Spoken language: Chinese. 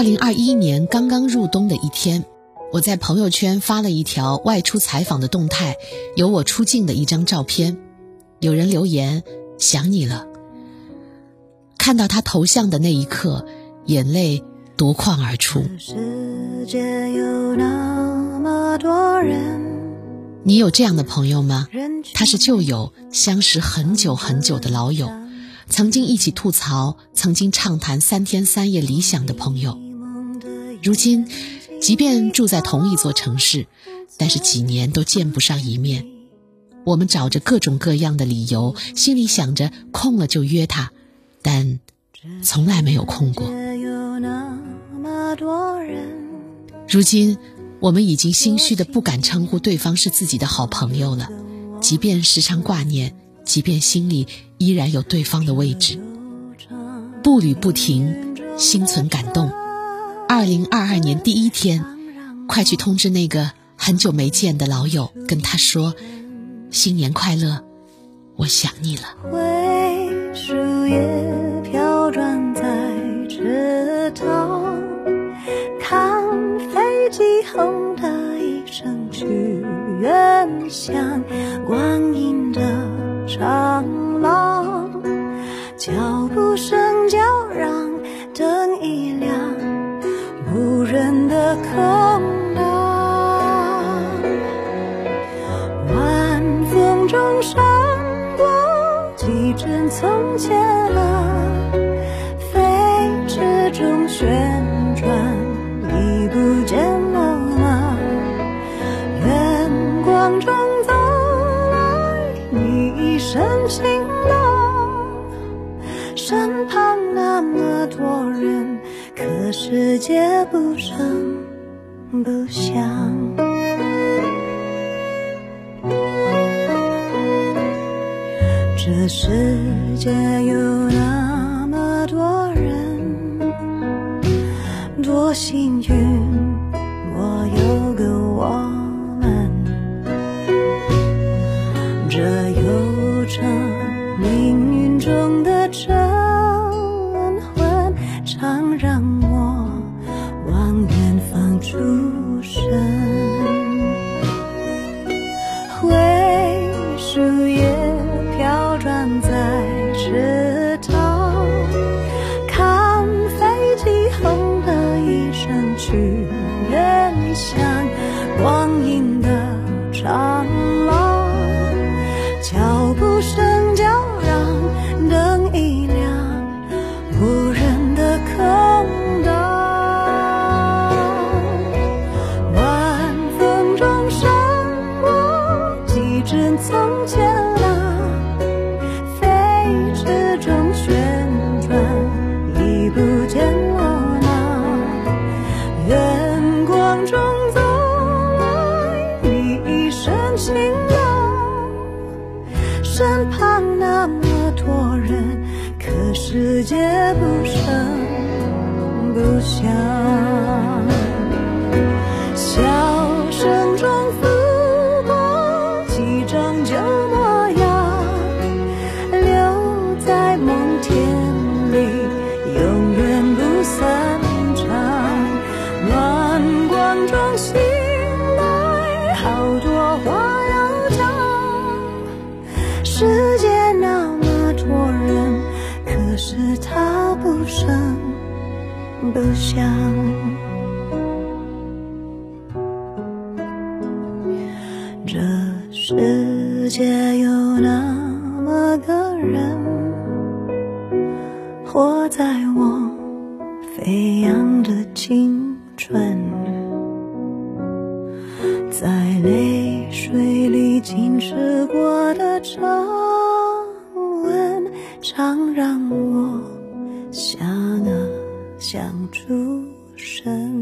二零二一年刚刚入冬的一天，我在朋友圈发了一条外出采访的动态，有我出镜的一张照片。有人留言：“想你了。”看到他头像的那一刻，眼泪夺眶而出。世界有那么多人你有这样的朋友吗？他是旧友，相识很久很久的老友。曾经一起吐槽，曾经畅谈三天三夜理想的朋友，如今，即便住在同一座城市，但是几年都见不上一面。我们找着各种各样的理由，心里想着空了就约他，但从来没有空过。如今，我们已经心虚的不敢称呼对方是自己的好朋友了，即便时常挂念。即便心里依然有对方的位置，步履不停，心存感动。二零二二年第一天，快去通知那个很久没见的老友，跟他说：“新年快乐，我想你了。”树叶飘转在池塘，看飞机轰的一声去远乡，光阴的。长廊，脚步声叫嚷空荡。晚风中闪过几帧从前啊，飞驰中旋转，已不见了吗？远光中。深情的，身旁那么多人，可世界不声不想。这世界有那么多人，多幸运，树叶飘转在池塘，看飞机轰的一声去远乡，光阴的长廊，脚步声。身旁那么多人，可世界不声不响，笑声中拂过几张旧模样，留在梦田里，永远不散场。暖光中不声不响，这世界有那么个人，活在我飞扬的青春，在泪水里浸湿过的长。常让我想啊想出神。